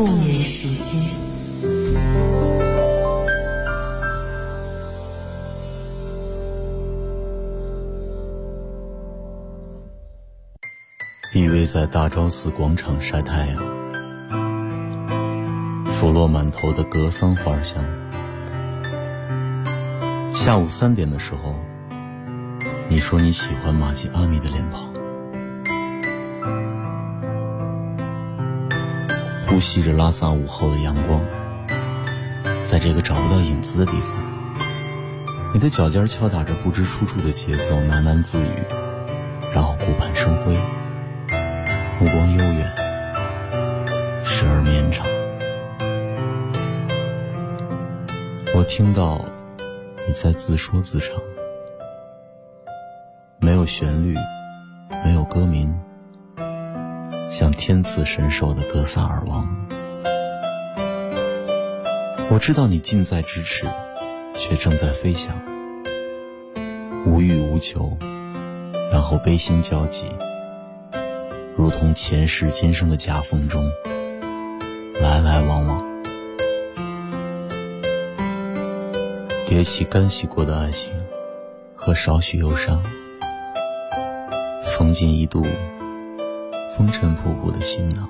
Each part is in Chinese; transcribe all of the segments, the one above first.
不眠时间。依偎在大昭寺广场晒太阳，拂落满头的格桑花香。下午三点的时候，你说你喜欢玛吉阿米的脸庞，呼吸着拉萨午后的阳光，在这个找不到影子的地方，你的脚尖敲打着不知出处的节奏，喃喃自语，然后顾盼生辉。目光悠远，时而绵长。我听到你在自说自唱，没有旋律，没有歌名，像天赐神兽的格萨尔王。我知道你近在咫尺，却正在飞翔，无欲无求，然后悲心交集。如同前世今生的夹缝中，来来往往，叠起干洗过的爱情和少许忧伤，缝进一度风尘仆仆的行囊，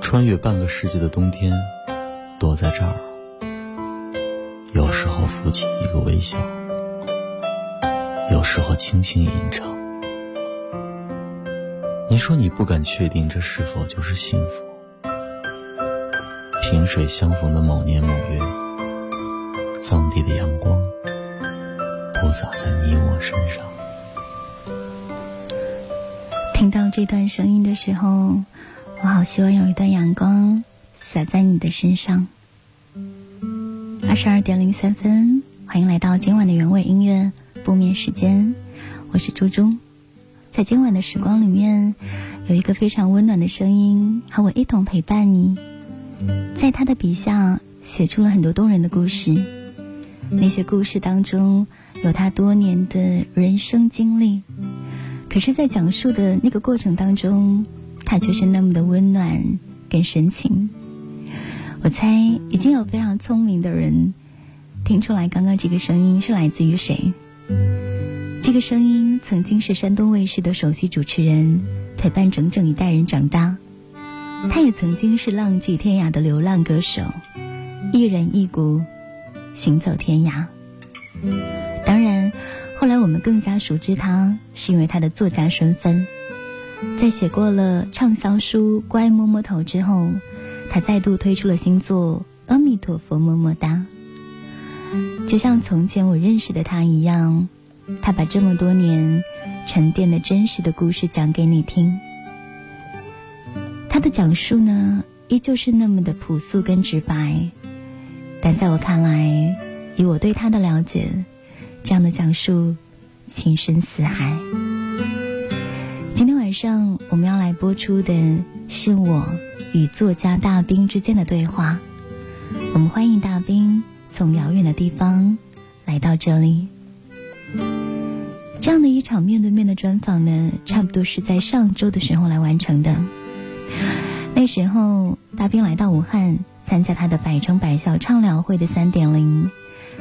穿越半个世纪的冬天，躲在这儿，有时候浮起一个微笑，有时候轻轻吟唱。你说你不敢确定这是否就是幸福。萍水相逢的某年某月，藏地的阳光不洒在你我身上。听到这段声音的时候，我好希望有一段阳光洒在你的身上。二十二点零三分，欢迎来到今晚的原味音乐不眠时间，我是猪猪。在今晚的时光里面，有一个非常温暖的声音和我一同陪伴你。在他的笔下，写出了很多动人的故事。那些故事当中，有他多年的人生经历。可是，在讲述的那个过程当中，他却是那么的温暖跟深情。我猜，已经有非常聪明的人听出来，刚刚这个声音是来自于谁。这个声音曾经是山东卫视的首席主持人，陪伴整整一代人长大。他也曾经是浪迹天涯的流浪歌手，一人一鼓，行走天涯。后来我们更加熟知他，是因为他的作家身份。在写过了畅销书《乖摸摸头》之后，他再度推出了新作《阿弥陀佛么么哒》。就像从前我认识的他一样。他把这么多年沉淀的真实的故事讲给你听，他的讲述呢，依旧是那么的朴素跟直白，但在我看来，以我对他的了解，这样的讲述情深似海。今天晚上我们要来播出的是我与作家大兵之间的对话，我们欢迎大兵从遥远的地方来到这里。这样的一场面对面的专访呢，差不多是在上周的时候来完成的。那时候，大兵来到武汉参加他的百城百校畅聊会的三点零，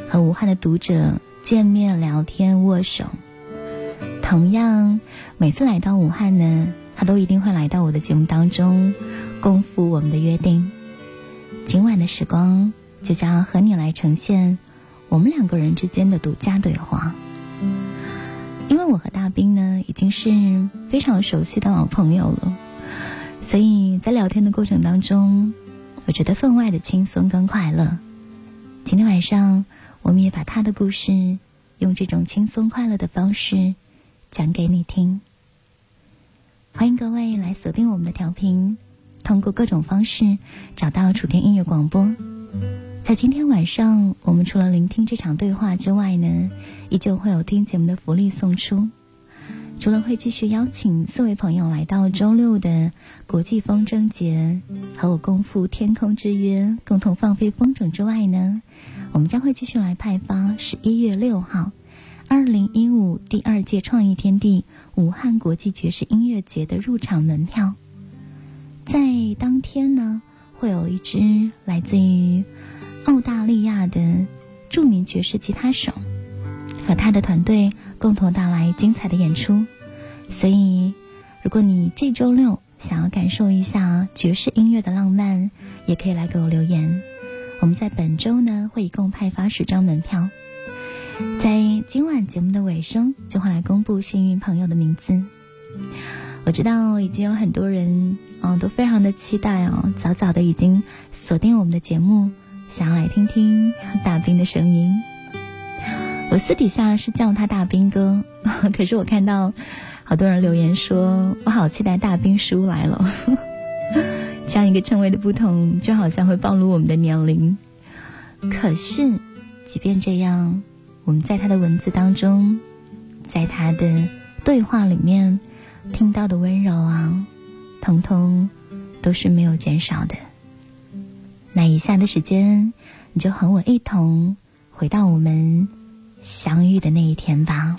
和武汉的读者见面聊天握手。同样，每次来到武汉呢，他都一定会来到我的节目当中，共赴我们的约定。今晚的时光就将和你来呈现我们两个人之间的独家对话。因为我和大兵呢已经是非常熟悉的老朋友了，所以在聊天的过程当中，我觉得分外的轻松跟快乐。今天晚上，我们也把他的故事用这种轻松快乐的方式讲给你听。欢迎各位来锁定我们的调频，通过各种方式找到楚天音乐广播。在今天晚上，我们除了聆听这场对话之外呢，依旧会有听节目的福利送出。除了会继续邀请四位朋友来到周六的国际风筝节，和我共赴天空之约，共同放飞风筝之外呢，我们将会继续来派发十一月六号，二零一五第二届创意天地武汉国际爵士音乐节的入场门票。在当天呢，会有一支来自于澳大利亚的著名爵士吉他手和他的团队共同带来精彩的演出。所以，如果你这周六想要感受一下爵士音乐的浪漫，也可以来给我留言。我们在本周呢会一共派发十张门票，在今晚节目的尾声就会来公布幸运朋友的名字。我知道已经有很多人哦都非常的期待哦，早早的已经锁定我们的节目，想要来听听大兵的声音。我私底下是叫他大兵哥，可是我看到好多人留言说，我好期待大兵叔来了。这样一个称谓的不同，就好像会暴露我们的年龄。可是，即便这样，我们在他的文字当中，在他的对话里面听到的温柔啊，通通都是没有减少的。那以下的时间，你就和我一同回到我们相遇的那一天吧。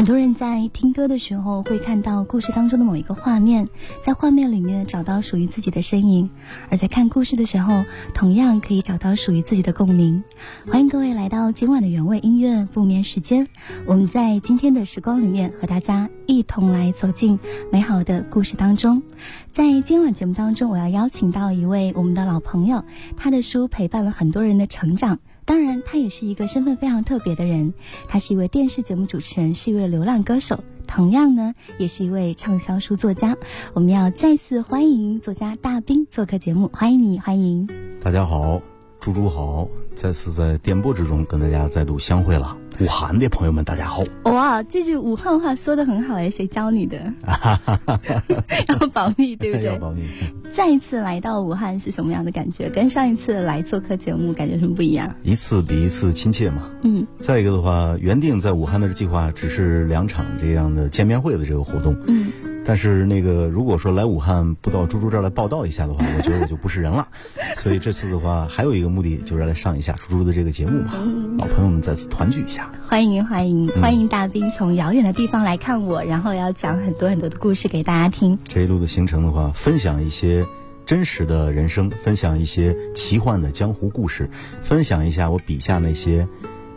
很多人在听歌的时候会看到故事当中的某一个画面，在画面里面找到属于自己的身影；而在看故事的时候，同样可以找到属于自己的共鸣。欢迎各位来到今晚的原味音乐不眠时间，我们在今天的时光里面和大家一同来走进美好的故事当中。在今晚节目当中，我要邀请到一位我们的老朋友，他的书陪伴了很多人的成长。当然，他也是一个身份非常特别的人。他是一位电视节目主持人，是一位流浪歌手，同样呢，也是一位畅销书作家。我们要再次欢迎作家大兵做客节目，欢迎你，欢迎。大家好，猪猪好，再次在电波之中跟大家再度相会了。武汉的朋友们，大家好！哇，这句武汉话说的很好哎，谁教你的？要保密，对不对？要保密。再一次来到武汉是什么样的感觉？跟上一次来做客节目感觉什么不一样？一次比一次亲切嘛。嗯。再一个的话，原定在武汉的计划只是两场这样的见面会的这个活动。嗯。但是那个，如果说来武汉不到猪猪这儿来报道一下的话，我觉得我就不是人了。所以这次的话，还有一个目的就是来上一下猪猪的这个节目嘛，老朋友们再次团聚一下。欢迎欢迎欢迎大兵从遥远的地方来看我，然后要讲很多很多的故事给大家听。这一路的行程的话，分享一些真实的人生，分享一些奇幻的江湖故事，分享一下我笔下那些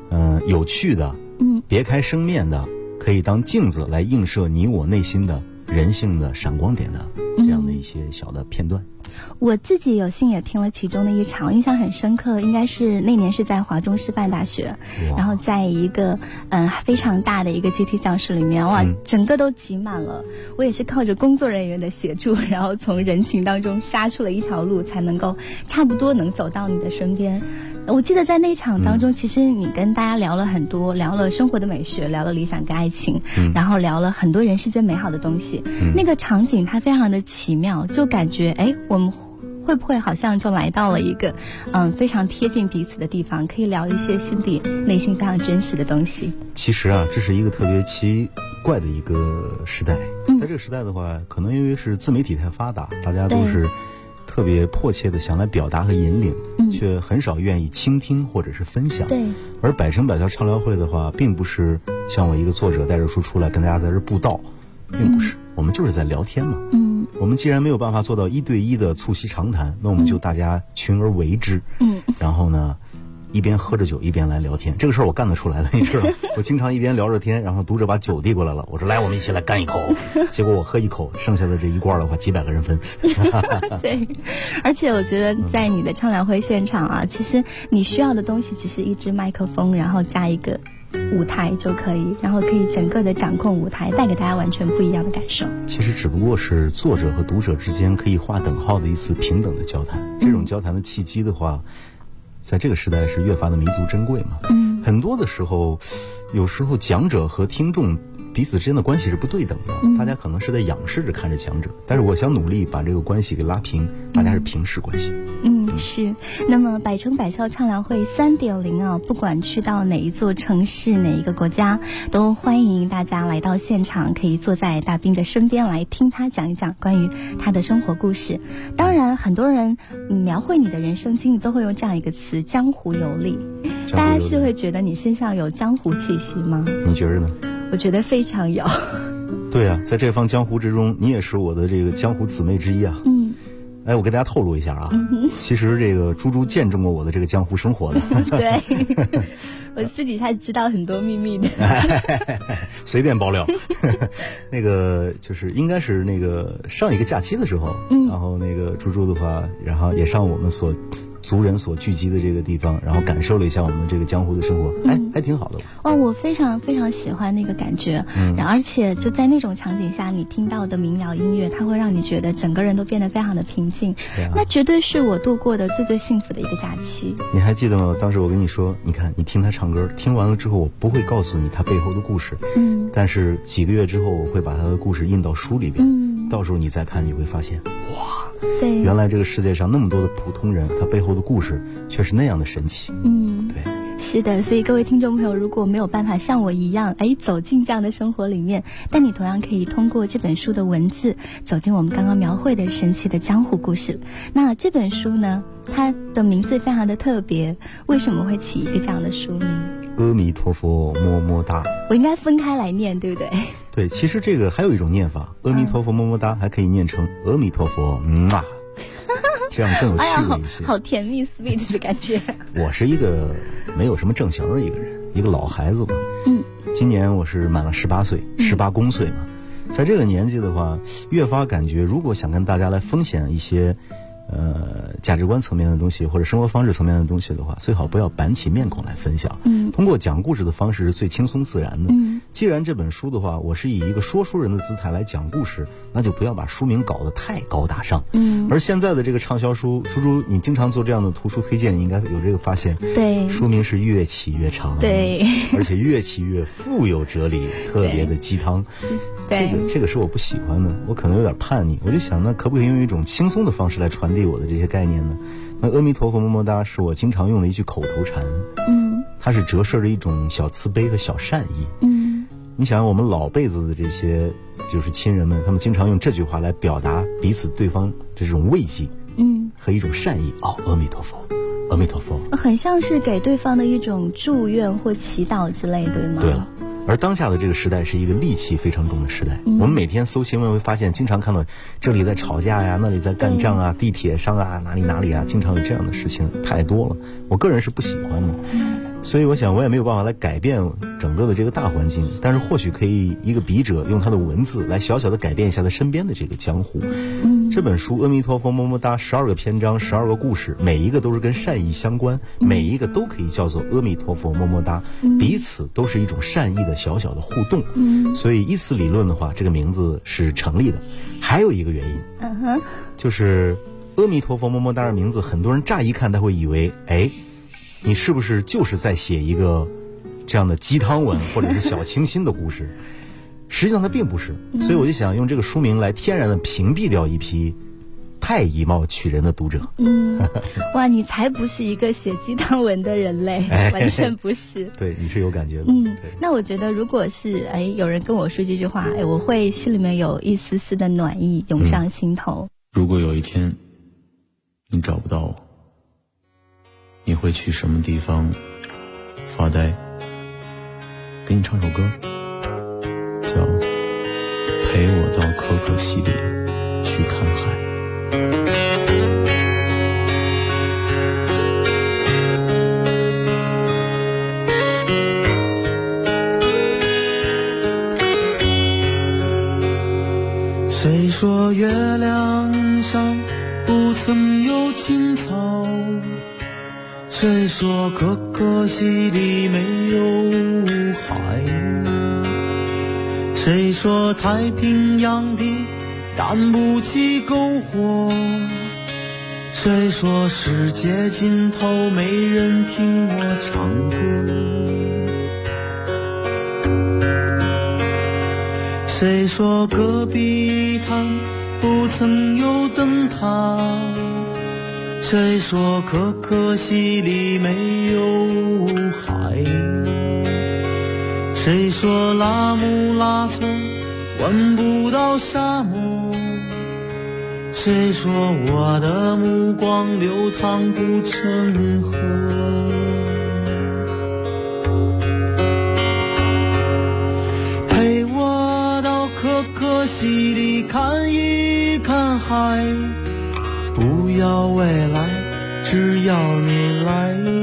嗯有趣的，嗯，别开生面的，可以当镜子来映射你我内心的。人性的闪光点的这样的一些小的片段，我自己有幸也听了其中的一场，印象很深刻。应该是那年是在华中师范大学，然后在一个嗯非常大的一个阶梯教室里面，哇，整个都挤满了。我也是靠着工作人员的协助，然后从人群当中杀出了一条路，才能够差不多能走到你的身边。我记得在那场当中，其实你跟大家聊了很多，聊了生活的美学，聊了理想跟爱情，然后聊了很多人世间美好的东西。那个场景它非常的奇妙，就感觉哎，我们会不会好像就来到了一个嗯非常贴近彼此的地方，可以聊一些心底内心非常真实的东西。其实啊，这是一个特别奇怪的一个时代，在这个时代的话，可能因为是自媒体太发达，大家都是。特别迫切的想来表达和引领，却很少愿意倾听或者是分享。对，而百城百校畅聊会的话，并不是像我一个作者带着书出来跟大家在这布道，并不是，我们就是在聊天嘛。嗯，我们既然没有办法做到一对一的促膝长谈，那我们就大家群而为之。嗯，然后呢？一边喝着酒一边来聊天，这个事儿我干得出来的，你知道？我经常一边聊着天，然后读者把酒递过来了，我说来，我们一起来干一口。结果我喝一口，剩下的这一罐的话，几百个人分。对，而且我觉得在你的畅聊会现场啊，其实你需要的东西只是一支麦克风，然后加一个舞台就可以，然后可以整个的掌控舞台，带给大家完全不一样的感受。其实只不过是作者和读者之间可以划等号的一次平等的交谈。这种交谈的契机的话。在这个时代是越发的弥足珍贵嘛？嗯，很多的时候，有时候讲者和听众彼此之间的关系是不对等的，大家可能是在仰视着看着强者，但是我想努力把这个关系给拉平，大家是平视关系。嗯，是。那么百城百校畅聊会三点零啊，不管去到哪一座城市、哪一个国家，都欢迎大家来到现场，可以坐在大兵的身边来听他讲一讲关于他的生活故事。当然，很多人描绘你的人生经历都会用这样一个词“江湖游历”，大家是会觉得你身上有江湖气息吗？你觉着呢？我觉得非常有。对啊，在这方江湖之中，你也是我的这个江湖姊妹之一啊。嗯。哎，我跟大家透露一下啊，其实这个猪猪见证过我的这个江湖生活的。对，我私底下知道很多秘密的。随便爆料。那个就是应该是那个上一个假期的时候，然后那个猪猪的话，然后也上我们所。族人所聚集的这个地方，然后感受了一下我们这个江湖的生活，还还挺好的。哦，我非常非常喜欢那个感觉，嗯，而且就在那种场景下，你听到的民谣音乐，它会让你觉得整个人都变得非常的平静。啊那绝对是我度过的最最幸福的一个假期。你还记得吗？当时我跟你说，你看，你听他唱歌，听完了之后，我不会告诉你他背后的故事，嗯，但是几个月之后，我会把他的故事印到书里边，嗯，到时候你再看，你会发现，哇。对，原来这个世界上那么多的普通人，他背后的故事却是那样的神奇。嗯，对，是的。所以各位听众朋友，如果没有办法像我一样，哎，走进这样的生活里面，但你同样可以通过这本书的文字，走进我们刚刚描绘的神奇的江湖故事。那这本书呢，它的名字非常的特别，为什么会起一个这样的书名？阿弥陀佛，么么哒。我应该分开来念，对不对？对，其实这个还有一种念法，阿弥陀佛么么哒，还可以念成阿弥陀佛，嗯啊，这样更有趣味一些。好甜蜜 sweet 的感觉。我是一个没有什么正形的一个人，一个老孩子嘛。嗯。今年我是满了十八岁，十八公岁嘛，在这个年纪的话，越发感觉，如果想跟大家来分享一些。呃，价值观层面的东西或者生活方式层面的东西的话，最好不要板起面孔来分享。嗯，通过讲故事的方式是最轻松自然的。嗯，既然这本书的话，我是以一个说书人的姿态来讲故事，那就不要把书名搞得太高大上。嗯，而现在的这个畅销书，猪猪，你经常做这样的图书推荐，你应该有这个发现。对，书名是越起越长。对，而且越起越富有哲理，特别的鸡汤。对这个这个是我不喜欢的，我可能有点叛逆，我就想，那可不可以用一种轻松的方式来传递我的这些概念呢？那阿弥陀佛么么哒是我经常用的一句口头禅，嗯，它是折射着一种小慈悲和小善意，嗯，你想我们老辈子的这些就是亲人们，他们经常用这句话来表达彼此对方这种慰藉，嗯，和一种善意哦，阿弥陀佛，阿弥陀佛，很像是给对方的一种祝愿或祈祷之类，对吗？对了。而当下的这个时代是一个戾气非常重的时代。我们每天搜新闻会发现，经常看到这里在吵架呀，那里在干仗啊，地铁上啊，哪里哪里啊，经常有这样的事情太多了。我个人是不喜欢的，所以我想我也没有办法来改变整个的这个大环境，但是或许可以一个笔者用他的文字来小小的改变一下他身边的这个江湖。这本书《阿弥陀佛么么哒》，十二个篇章，十二个故事，每一个都是跟善意相关，每一个都可以叫做阿弥陀佛么么哒，彼此都是一种善意的小小的互动。嗯，所以依此理论的话，这个名字是成立的。还有一个原因，嗯哼，就是阿弥陀佛么么哒的名字，很多人乍一看他会以为，哎，你是不是就是在写一个这样的鸡汤文或者是小清新的故事？实际上它并不是，所以我就想用这个书名来天然的屏蔽掉一批太以貌取人的读者。嗯，哇，你才不是一个写鸡汤文的人类，完全不是。对，你是有感觉的。嗯，那我觉得如果是哎有人跟我说这句话，哎，我会心里面有一丝丝的暖意涌上心头。如果有一天你找不到我，你会去什么地方发呆？给你唱首歌。叫陪我到可可西里去看海。谁说月亮上不曾有青草？谁说可可西里没有海？谁说太平洋底燃不起篝火？谁说世界尽头没人听我唱歌？谁说戈壁滩不曾有灯塔？谁说可可西里没有海？谁说拉姆拉措闻不到沙漠？谁说我的目光流淌不成河？陪我到可可西里看一看海，不要未来，只要你来了。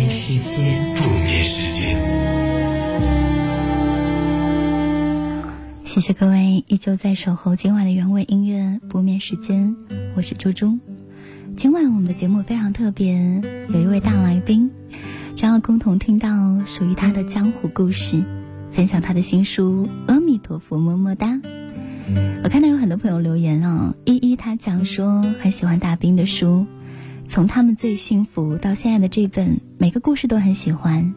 时间。不眠时间。谢谢各位依旧在守候今晚的原味音乐不眠时间，我是猪猪。今晚我们的节目非常特别，有一位大来宾将要共同听到属于他的江湖故事，分享他的新书《阿弥陀佛么么哒》。我看到有很多朋友留言啊、依依他讲说很喜欢大兵的书，从他们最幸福到现在的这本，每个故事都很喜欢。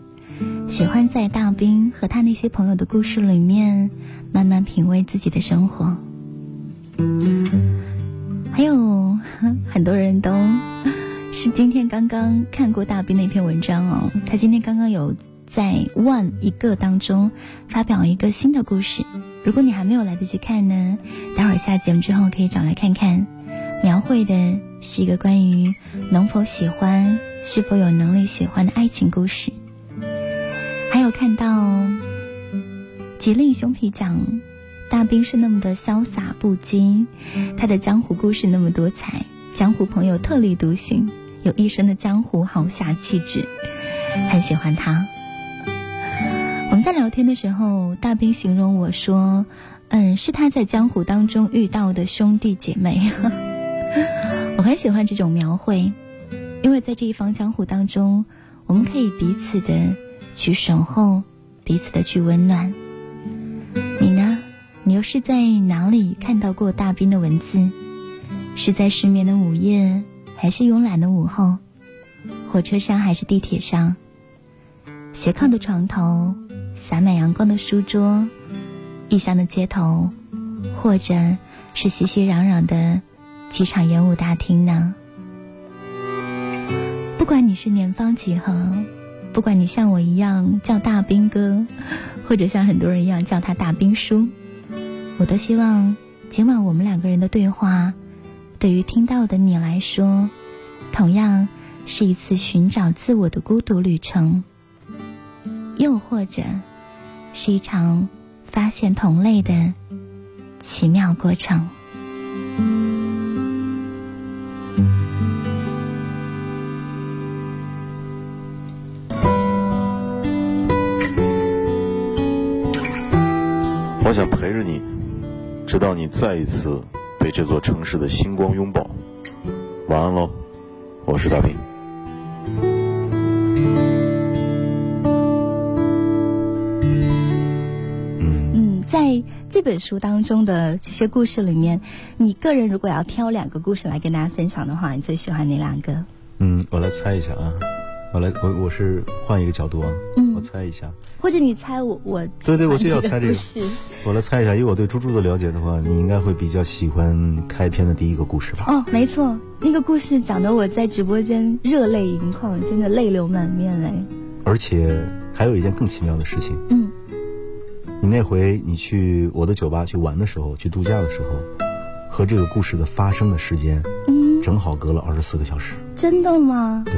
喜欢在大兵和他那些朋友的故事里面，慢慢品味自己的生活。还有很多人都是今天刚刚看过大兵的一篇文章哦，他今天刚刚有在万一个当中发表一个新的故事。如果你还没有来得及看呢，待会儿下节目之后可以找来看看。描绘的是一个关于能否喜欢、是否有能力喜欢的爱情故事。还有看到吉令兄皮讲，大兵是那么的潇洒不羁，他的江湖故事那么多彩，江湖朋友特立独行，有一身的江湖豪侠气质，很喜欢他。我们在聊天的时候，大兵形容我说：“嗯，是他在江湖当中遇到的兄弟姐妹。” 我很喜欢这种描绘，因为在这一方江湖当中，我们可以彼此的去守候，彼此的去温暖。你呢？你又是在哪里看到过大兵的文字？是在失眠的午夜，还是慵懒的午后？火车上还是地铁上？斜靠的床头，洒满阳光的书桌，异乡的街头，或者是熙熙攘攘的机场演武大厅呢？不管你是年方几何，不管你像我一样叫大兵哥，或者像很多人一样叫他大兵叔，我都希望今晚我们两个人的对话，对于听到的你来说，同样是一次寻找自我的孤独旅程，又或者是一场发现同类的奇妙过程。想陪着你，直到你再一次被这座城市的星光拥抱。晚安喽，我是大平。嗯，在这本书当中的这些故事里面，你个人如果要挑两个故事来跟大家分享的话，你最喜欢哪两个？嗯，我来猜一下啊，我来我我是换一个角度啊，猜一下，或者你猜我我对对，我就要猜这个。我来猜一下，以我对猪猪的了解的话，你应该会比较喜欢开篇的第一个故事吧？哦，没错，那个故事讲的我在直播间热泪盈眶，真的泪流满面嘞。而且还有一件更奇妙的事情，嗯，你那回你去我的酒吧去玩的时候，去度假的时候，和这个故事的发生的时间，嗯，正好隔了二十四个小时。真的吗？对，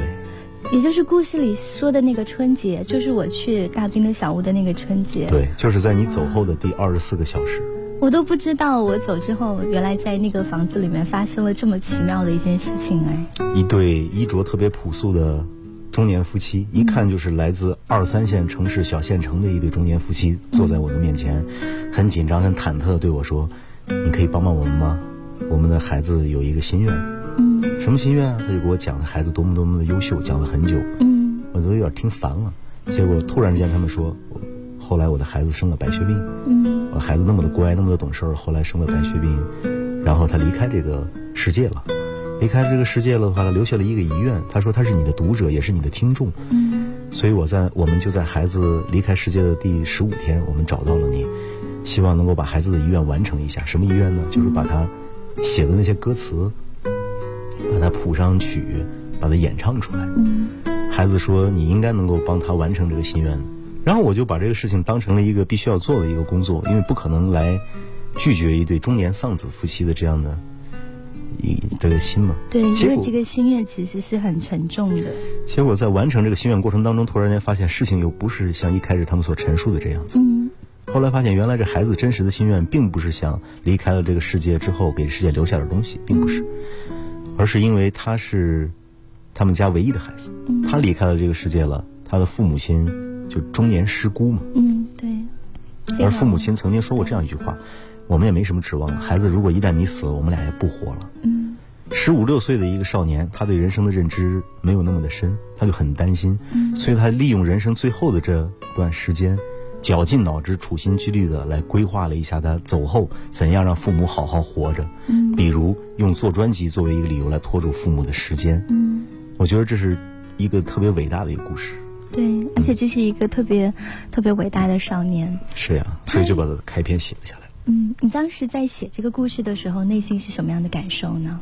也就是故事里说的那个春节，就是我去大冰的小屋的那个春节。，对，就是在你走后的第二十四个小时，我都不知道，我走之后，原来在那个房子里面发生了这么奇妙的一件事情哎。一对衣着特别朴素的中年夫妻，一看就是来自二三线城市小县城的一对中年夫妻，坐在我的面前，很紧张、很忐忑地对我说：“你可以帮帮我们吗？我们的孩子有一个心愿。”嗯什么心愿啊？他就给我讲孩子多么多么的优秀，讲了很久，嗯我都有点听烦了。结果突然之间他们说，后来我的孩子生了白血病，嗯我孩子那么的乖，那么的懂事儿，后来生了白血病，然后他离开这个世界了。离开这个世界了的话，他留下了一个遗愿。他说他是你的读者，也是你的听众。嗯所以我在我们就在孩子离开世界的第十五天，我们找到了你，希望能够把孩子的遗愿完成一下。什么遗愿呢？就是把他写的那些歌词，把它谱上曲，把它演唱出来。嗯孩子说你应该能够帮他完成这个心愿，然后我就把这个事情当成了一个必须要做的一个工作，因为不可能来拒绝一对中年丧子夫妻的这样的一这个心嘛。对，因为这个心愿其实是很沉重的。结果在完成这个心愿过程当中，突然间发现事情又不是像一开始他们所陈述的这样子。嗯后来发现，原来这孩子真实的心愿，并不是想离开了这个世界之后给世界留下点东西，并不是，而是因为他是他们家唯一的孩子，他离开了这个世界了，他的父母亲就中年失孤嘛。嗯，对。而父母亲曾经说过这样一句话：“我们也没什么指望了，孩子如果一旦你死了，我们俩也不活了。”嗯十五六岁的一个少年，他对人生的认知没有那么的深，他就很担心，所以他利用人生最后的这段时间，绞尽脑汁、处心积虑的来规划了一下他走后怎样让父母好好活着。嗯比如用做专辑作为一个理由来拖住父母的时间。嗯，我觉得这是一个特别伟大的一个故事。对，而且这是一个特别特别伟大的少年。是呀，所以就把他的开篇写了下来。嗯，你当时在写这个故事的时候，内心是什么样的感受呢？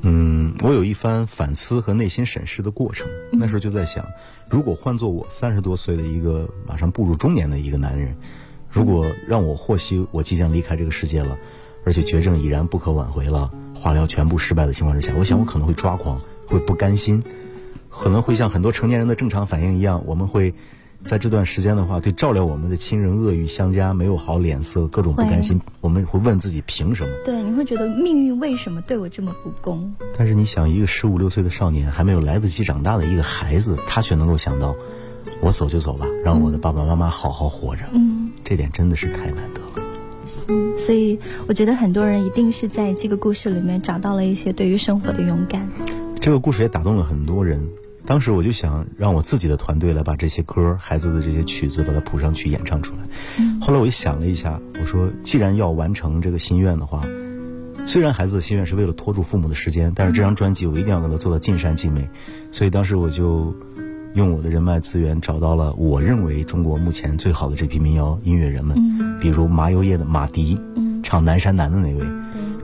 嗯，我有一番反思和内心审视的过程。那时候就在想，如果换做我三十多岁的一个马上步入中年的一个男人，如果让我获悉我即将离开这个世界了，而且绝症已然不可挽回了，化疗全部失败的情况之下，我想我可能会抓狂，会不甘心，可能会像很多成年人的正常反应一样，我们会。在这段时间的话，对照料我们的亲人恶语相加，没有好脸色，各种不甘心，我们会问自己凭什么？对，你会觉得命运为什么对我这么不公？但是你想，一个十五六岁的少年，还没有来得及长大的一个孩子，他却能够想到，我走就走吧，让我的爸爸妈妈好好活着。嗯，这点真的是太难得了。嗯所以我觉得很多人一定是在这个故事里面找到了一些对于生活的勇敢。这个故事也打动了很多人。当时我就想让我自己的团队来把这些歌、孩子的这些曲子把它谱上去演唱出来。后来我就想了一下，我说既然要完成这个心愿的话，虽然孩子的心愿是为了拖住父母的时间，但是这张专辑我一定要让它做到尽善尽美。所以当时我就用我的人脉资源找到了我认为中国目前最好的这批民谣音乐人们，比如麻油叶的马迪，唱《南山南》的那位，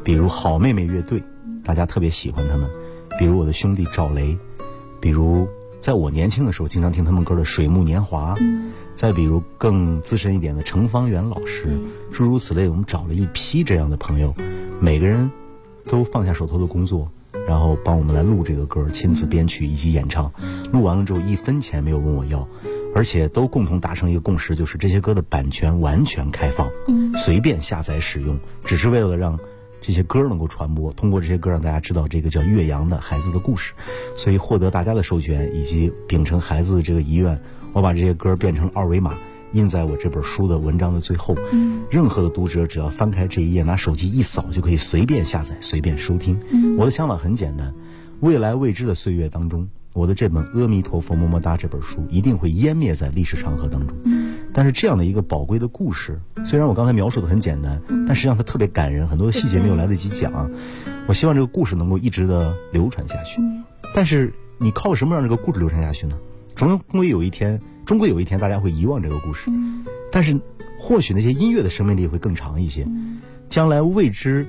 比如好妹妹乐队，大家特别喜欢他们，比如我的兄弟赵雷。比如，在我年轻的时候，经常听他们歌的《水木年华》，再比如更资深一点的程方圆老师，诸如此类，我们找了一批这样的朋友，每个人都放下手头的工作，然后帮我们来录这个歌，亲自编曲以及演唱。录完了之后，一分钱没有问我要，而且都共同达成一个共识，就是这些歌的版权完全开放，随便下载使用，只是为了让。这些歌能够传播，通过这些歌让大家知道这个叫岳阳的孩子的故事，所以获得大家的授权以及秉承孩子的这个遗愿，我把这些歌变成二维码印在我这本书的文章的最后。嗯，任何的读者只要翻开这一页，拿手机一扫就可以随便下载、随便收听。嗯，我的想法很简单，未来未知的岁月当中，我的这本《阿弥陀佛么么哒》这本书一定会湮灭在历史长河当中。但是这样的一个宝贵的故事，虽然我刚才描述的很简单，但实际上它特别感人，很多的细节没有来得及讲。我希望这个故事能够一直的流传下去。但是你靠什么让这个故事流传下去呢？终归有一天，终归有一天大家会遗忘这个故事。但是或许那些音乐的生命力会更长一些。将来未知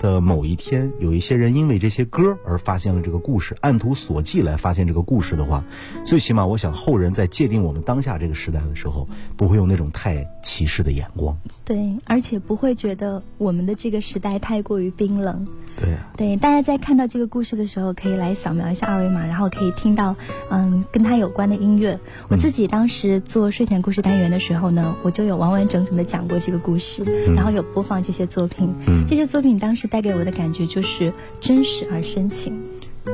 的某一天，有一些人因为这些歌而发现了这个故事，按图索骥来发现这个故事的话，最起码我想后人在界定我们当下这个时代的时候，不会用那种太歧视的眼光。对，而且不会觉得我们的这个时代太过于冰冷。对呀、对，大家在看到这个故事的时候，可以来扫描一下二维码，然后可以听到嗯跟它有关的音乐。我自己当时做睡前故事单元的时候呢，我就有完完整整的讲过这个故事，然后有播放这些作品。嗯这些作品当时带给我的感觉就是真实而深情。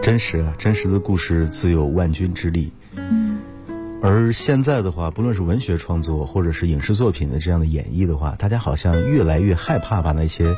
真实啊，真实的故事自有万钧之力。嗯，而现在的话，不论是文学创作或者是影视作品的这样的演绎的话，大家好像越来越害怕把那些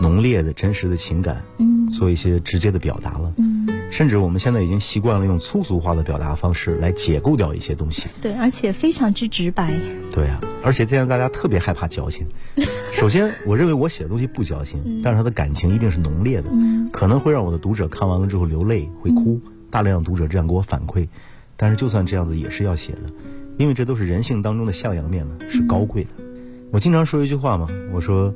浓烈的真实的情感，嗯做一些直接的表达了。嗯，甚至我们现在已经习惯了用粗俗化的表达方式来解构掉一些东西。对，而且非常之直白。对啊、而且现在大家特别害怕矫情。首先，我认为我写的东西不矫情，但是他的感情一定是浓烈的，嗯可能会让我的读者看完了之后流泪，会哭。大量读者这样给我反馈，但是就算这样子也是要写的，因为这都是人性当中的向阳面嘛，是高贵的。我经常说一句话嘛，我说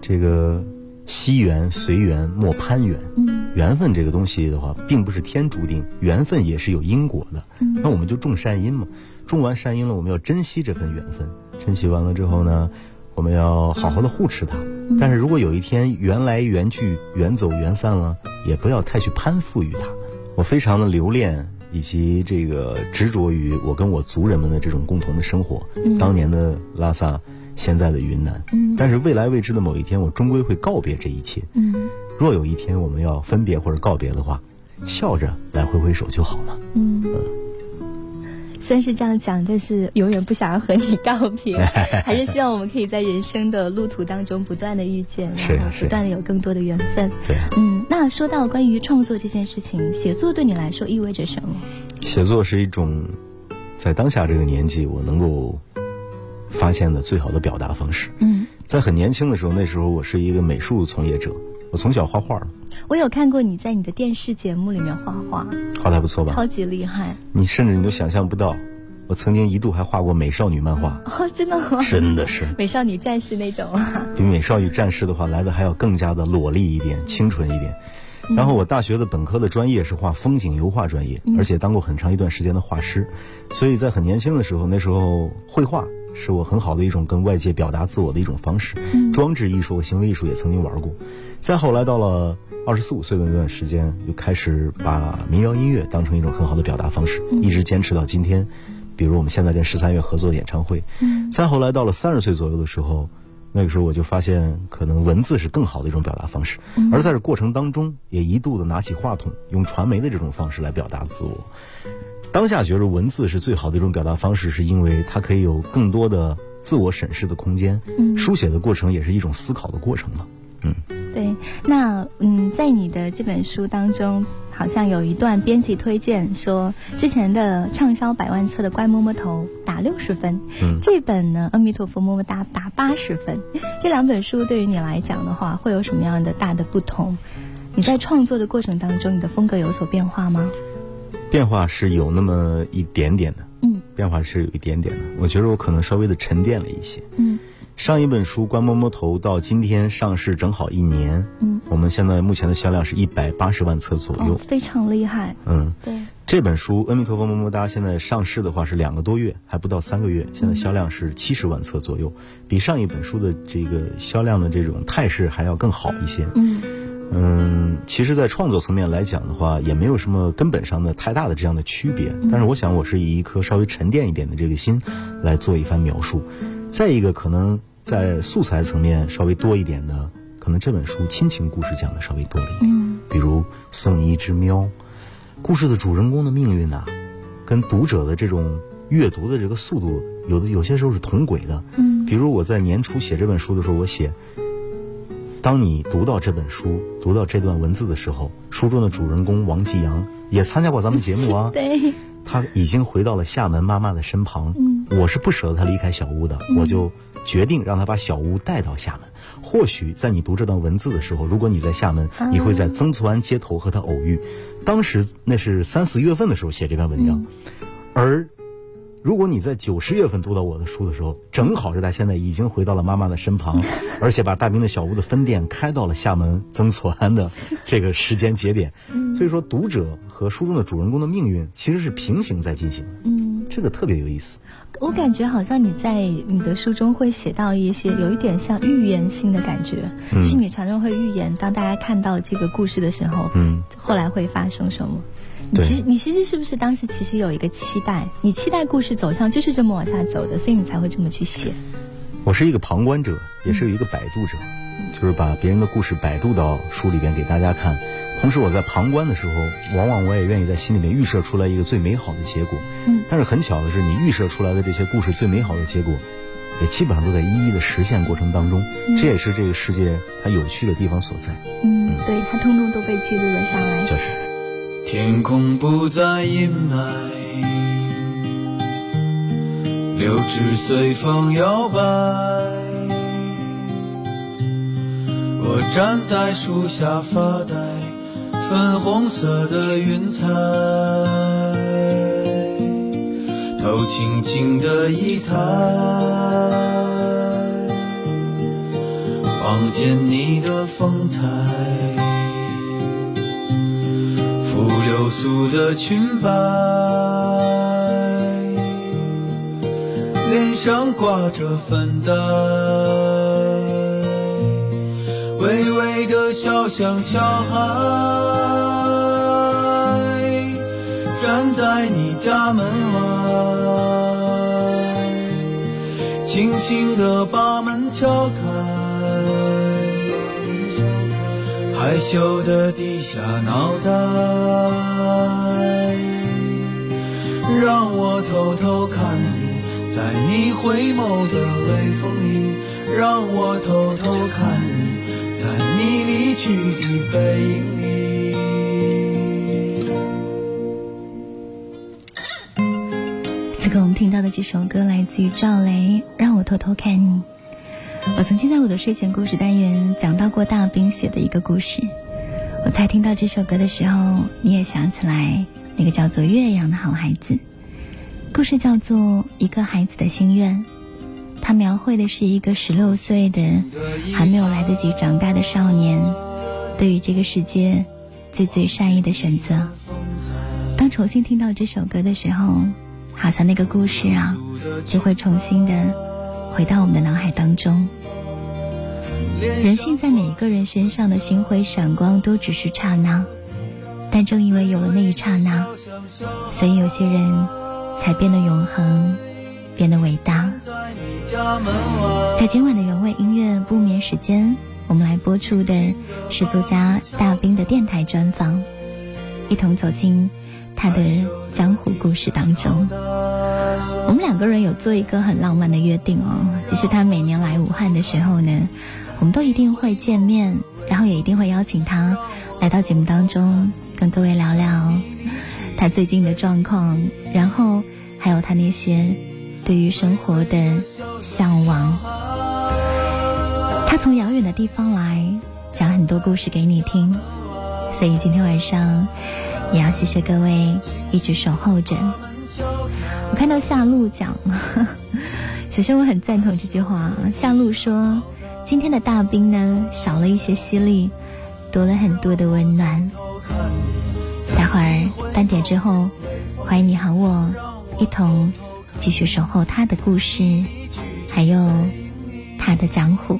这个惜缘随缘莫攀缘。嗯缘分这个东西的话，并不是天注定，缘分也是有因果的。那我们就种善因嘛，种完善因了，我们要珍惜这份缘分，珍惜完了之后呢，我们要好好的护持它。但是如果有一天缘来缘去，缘走缘散了，也不要太去攀附于它。我非常的留恋以及这个执着于我跟我族人们的这种共同的生活。当年的拉萨，现在的云南。嗯但是未来未知的某一天，我终归会告别这一切。嗯若有一天我们要分别或者告别的话，笑着来挥挥手就好了。嗯。虽然是这样讲，但是永远不想要和你告别，还是希望我们可以在人生的路途当中不断的遇见，然后是是不断的有更多的缘分。对啊，嗯，那说到关于创作这件事情，写作对你来说意味着什么？写作是一种在当下这个年纪我能够发现的最好的表达方式。嗯，在很年轻的时候，那时候我是一个美术从业者，我从小画画，我有看过你在你的电视节目里面画画，画的还不错吧？超级厉害你甚至你都想象不到，我曾经一度还画过美少女漫画，哦！真的吗？真的是美少女战士那种啊？比美少女战士的话来的还要更加的裸丽一点、清纯一点。然后我大学的本科的专业是画风景油画专业，而且当过很长一段时间的画师，所以在很年轻的时候，那时候绘画是我很好的一种跟外界表达自我的一种方式。装置艺术和行为艺术也曾经玩过。再后来到了二十四五岁的那段时间，就开始把民谣音乐当成一种很好的表达方式，一直坚持到今天。比如我们现在跟十三月合作的演唱会，再后来到了三十岁左右的时候，那个时候我就发现，可能文字是更好的一种表达方式。而在这过程当中，也一度的拿起话筒，用传媒的这种方式来表达自我。当下觉得文字是最好的一种表达方式，是因为它可以有更多的自我审视的空间。书写的过程也是一种思考的过程嘛。嗯，对，那嗯，在你的这本书当中，好像有一段编辑推荐说，之前的畅销百万册的《乖摸摸头》打六十分，嗯这本呢《阿弥陀佛么么哒》打八十分。这两本书对于你来讲的话，会有什么样的大的不同？你在创作的过程当中，你的风格有所变化吗？变化是有那么一点点的，嗯变化是有一点点的。我觉得我可能稍微的沉淀了一些。嗯上一本书《关摸摸头》到今天上市正好一年，嗯，我们现在目前的销量是一百八十万册左右。哦，非常厉害。嗯，对，这本书《阿弥陀佛么么哒》现在上市的话是两个多月，还不到三个月，现在销量是七十万册左右，比上一本书的这个销量的这种态势还要更好一些。嗯嗯，其实，在创作层面来讲的话，也没有什么根本上的太大的这样的区别。但是，我想我是以一颗稍微沉淀一点的这个心来做一番描述。再一个，可能在素材层面稍微多一点的，可能这本书亲情故事讲的稍微多了一点。嗯比如送你一只喵，故事的主人公的命运呐、跟读者的这种阅读的这个速度，有的有些时候是同轨的。嗯比如我在年初写这本书的时候，我写，当你读到这本书，读到这段文字的时候，书中的主人公王继阳也参加过咱们节目啊。对，他已经回到了厦门妈妈的身旁。嗯我是不舍得他离开小屋的，我就决定让他把小屋带到厦门。或许在你读这段文字的时候，如果你在厦门，你会在曾厝垵街头和他偶遇。当时那是三四月份的时候写这篇文章，而如果你在九十月份读到我的书的时候，正好是他现在已经回到了妈妈的身旁，而且把大兵的小屋的分店开到了厦门曾厝垵的这个时间节点。所以说，读者和书中的主人公的命运其实是平行在进行的。嗯，这个特别有意思。我感觉好像你在你的书中会写到一些有一点像预言性的感觉，就是你常常会预言，当大家看到这个故事的时候，嗯，后来会发生什么。你其实你其实是不是当时其实有一个期待？你期待故事走向就是这么往下走的，所以你才会这么去写。我是一个旁观者，也是有一个摆渡者，就是把别人的故事摆渡到书里边给大家看。同时，我在旁观的时候，往往我也愿意在心里面预设出来一个最美好的结果。嗯但是很巧的是，你预设出来的这些故事最美好的结果，也基本上都在一一的实现过程当中。这也是这个世界它有趣的地方所在。嗯，对，它通通都被记录了下来。就是。天空不再阴霾，柳枝随风摇摆。我站在树下发呆，粉红色的云彩，头轻轻的一抬，望见你的风采。朴素的裙摆，脸上挂着粉黛，微微的笑像小孩，站在你家门外，轻轻地把门敲开。害羞的低下脑袋，让我偷偷看你，在你回眸的微风里，让我偷偷看你，在你离去的背影里。此刻我们听到的这首歌来自于赵雷，《让我偷偷看你》。我曾经在我的睡前故事单元讲到过大兵写的一个故事。我才听到这首歌的时候，你也想起来那个叫做岳阳的好孩子。故事叫做《一个孩子的心愿》，它描绘的是一个十六岁的还没有来得及长大的少年，对于这个世界最最善意的选择。当重新听到这首歌的时候，好像那个故事啊，就会重新的回到我们的脑海当中。人性在每一个人身上的星辉闪光都只是刹那，但正因为有了那一刹那，所以有些人才变得永恒，变得伟大。在今晚的原味音乐不眠时间，我们来播出的是作家大兵的电台专访，一同走进他的江湖故事当中。我们两个人有做一个很浪漫的约定哦，就是他每年来武汉的时候呢。我们都一定会见面，然后也一定会邀请他来到节目当中，跟各位聊聊他最近的状况，然后还有他那些对于生活的向往。他从遥远的地方来，讲很多故事给你听，所以今天晚上也要谢谢各位一直守候着。看到夏露讲，首先我很赞同这句话，夏露说。今天的大兵呢，少了一些犀利，多了很多的温暖。待会儿半点之后，欢迎你和我一同继续守候他的故事，还有他的江湖。